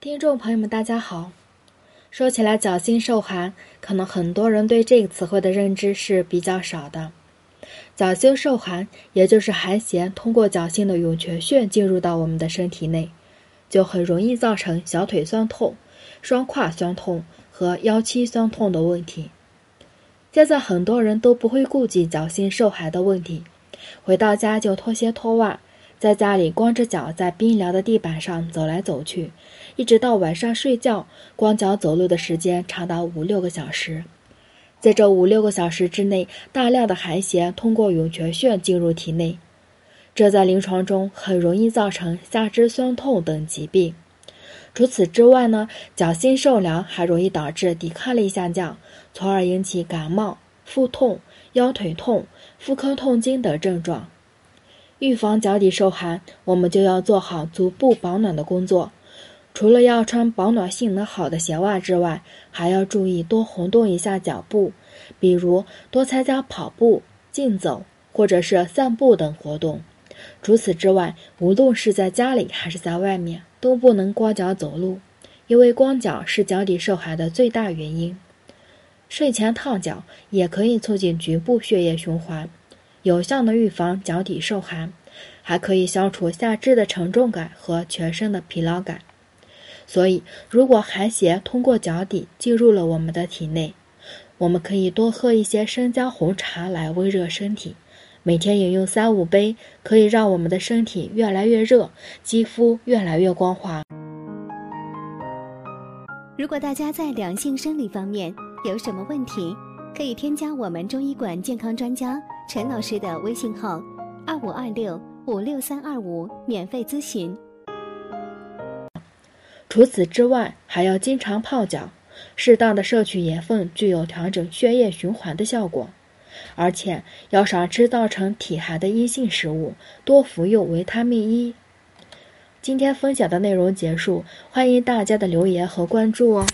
听众朋友们，大家好。说起来脚心受寒，可能很多人对这个词汇的认知是比较少的。脚心受寒，也就是寒邪通过脚心的涌泉穴进入到我们的身体内，就很容易造成小腿酸痛、双胯酸痛和腰膝酸痛的问题。现在很多人都不会顾及脚心受寒的问题，回到家就脱鞋脱袜。在家里光着脚在冰凉的地板上走来走去，一直到晚上睡觉，光脚走路的时间长达五六个小时。在这五六个小时之内，大量的寒邪通过涌泉穴进入体内，这在临床中很容易造成下肢酸痛等疾病。除此之外呢，脚心受凉还容易导致抵抗力下降，从而引起感冒、腹痛、腰腿痛、妇科痛经等症状。预防脚底受寒，我们就要做好足部保暖的工作。除了要穿保暖性能好的鞋袜之外，还要注意多活动一下脚部，比如多参加跑步、竞走或者是散步等活动。除此之外，无论是在家里还是在外面，都不能光脚走路，因为光脚是脚底受寒的最大原因。睡前烫脚也可以促进局部血液循环。有效的预防脚底受寒，还可以消除下肢的沉重感和全身的疲劳感。所以，如果寒邪通过脚底进入了我们的体内，我们可以多喝一些生姜红茶来温热身体。每天饮用三五杯，可以让我们的身体越来越热，肌肤越来越光滑。如果大家在良性生理方面有什么问题，可以添加我们中医馆健康专家陈老师的微信号：二五二六五六三二五，免费咨询。除此之外，还要经常泡脚，适当的摄取盐分，具有调整血液循环的效果。而且要少吃造成体寒的阴性食物，多服用维他命 E。今天分享的内容结束，欢迎大家的留言和关注哦。